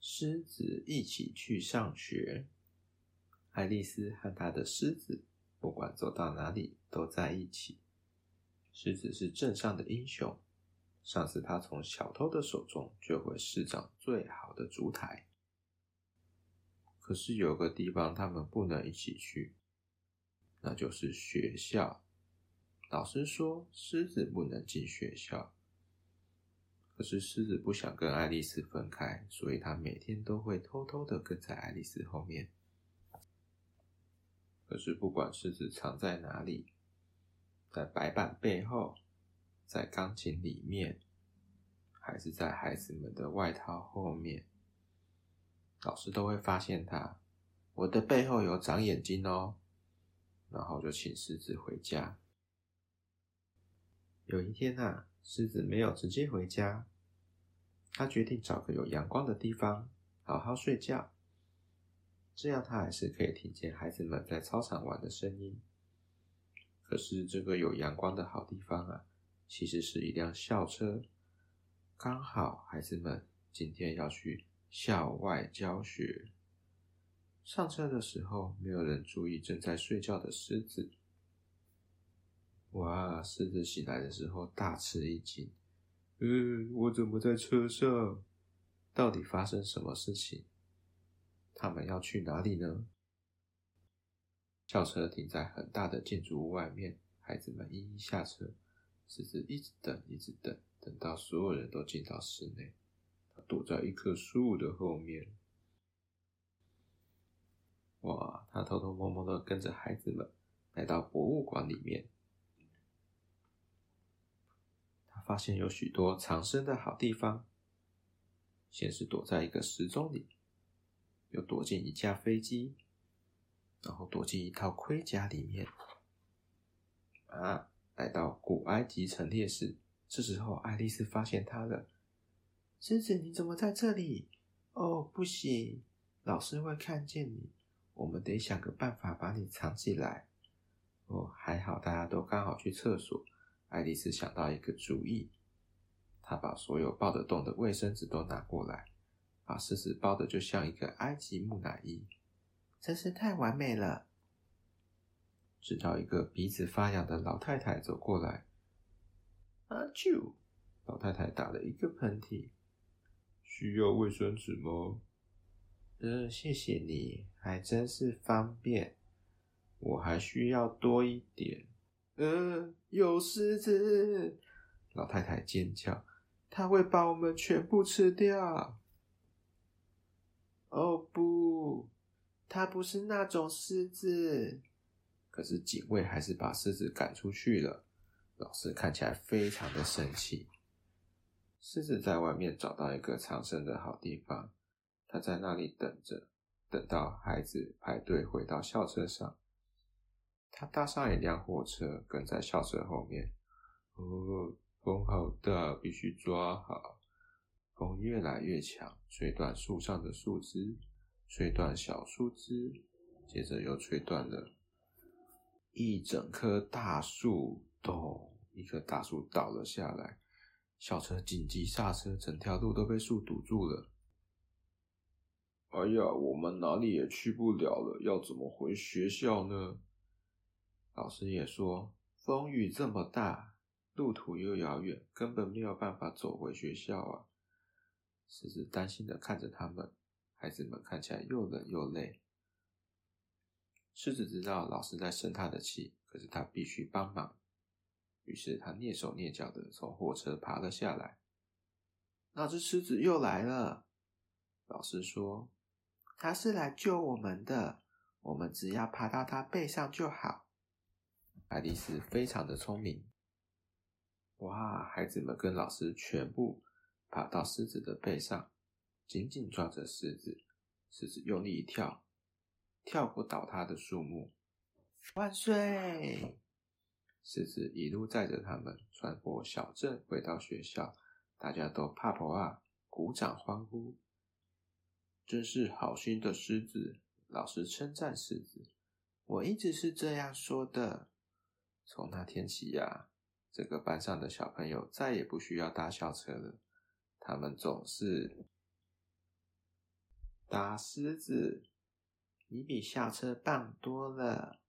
狮子一起去上学。爱丽丝和她的狮子，不管走到哪里都在一起。狮子是镇上的英雄，上次他从小偷的手中救回市长最好的烛台。可是有个地方他们不能一起去，那就是学校。老师说狮子不能进学校，可是狮子不想跟爱丽丝分开，所以他每天都会偷偷的跟在爱丽丝后面。可是不管狮子藏在哪里。在白板背后，在钢琴里面，还是在孩子们的外套后面，老师都会发现他。我的背后有长眼睛哦，然后就请狮子回家。有一天啊，狮子没有直接回家，他决定找个有阳光的地方好好睡觉，这样他还是可以听见孩子们在操场玩的声音。可是这个有阳光的好地方啊，其实是一辆校车。刚好孩子们今天要去校外教学，上车的时候没有人注意正在睡觉的狮子。哇！狮子醒来的时候大吃一惊，嗯，我怎么在车上？到底发生什么事情？他们要去哪里呢？校车停在很大的建筑物外面，孩子们一一下车，狮子一直等，一直等，等到所有人都进到室内，他躲在一棵树的后面。哇！他偷偷摸摸的跟着孩子们来到博物馆里面，他发现有许多藏身的好地方。先是躲在一个时钟里，又躲进一架飞机。然后躲进一套盔甲里面，啊，来到古埃及陈列室。这时候，爱丽丝发现他了。狮子，你怎么在这里？哦，不行，老师会看见你。我们得想个办法把你藏起来。哦，还好大家都刚好去厕所。爱丽丝想到一个主意，她把所有抱得动的卫生纸都拿过来，把狮子包的就像一个埃及木乃伊。真是太完美了！直到一个鼻子发痒的老太太走过来，阿啾！老太太打了一个喷嚏。需要卫生纸吗？嗯，谢谢你，还真是方便。我还需要多一点。嗯，有狮子！老太太尖叫，它会把我们全部吃掉。哦不！他不是那种狮子，可是警卫还是把狮子赶出去了。老师看起来非常的生气。狮子在外面找到一个藏身的好地方，他在那里等着，等到孩子排队回到校车上。他搭上一辆货车，跟在校车后面。哦，风好大，必须抓好。风越来越强，吹断树上的树枝。吹断小树枝，接着又吹断了一整棵大树，咚！一棵大树倒了下来，校车紧急刹车，整条路都被树堵住了。哎呀，我们哪里也去不了了，要怎么回学校呢？老师也说，风雨这么大，路途又遥远，根本没有办法走回学校啊！狮子担心的看着他们。孩子们看起来又冷又累。狮子知道老师在生他的气，可是他必须帮忙。于是他蹑手蹑脚的从货车爬了下来。那只狮子又来了。老师说：“他是来救我们的，我们只要爬到他背上就好。”爱丽丝非常的聪明。哇！孩子们跟老师全部爬到狮子的背上。紧紧抓着狮子，狮子用力一跳，跳过倒塌的树木。万岁！狮子一路载着他们穿过小镇，回到学校，大家都怕婆啊，鼓掌欢呼。真是好心的狮子，老师称赞狮子。我一直是这样说的。从那天起呀，这个班上的小朋友再也不需要搭校车了，他们总是打狮子，你比校车棒多了。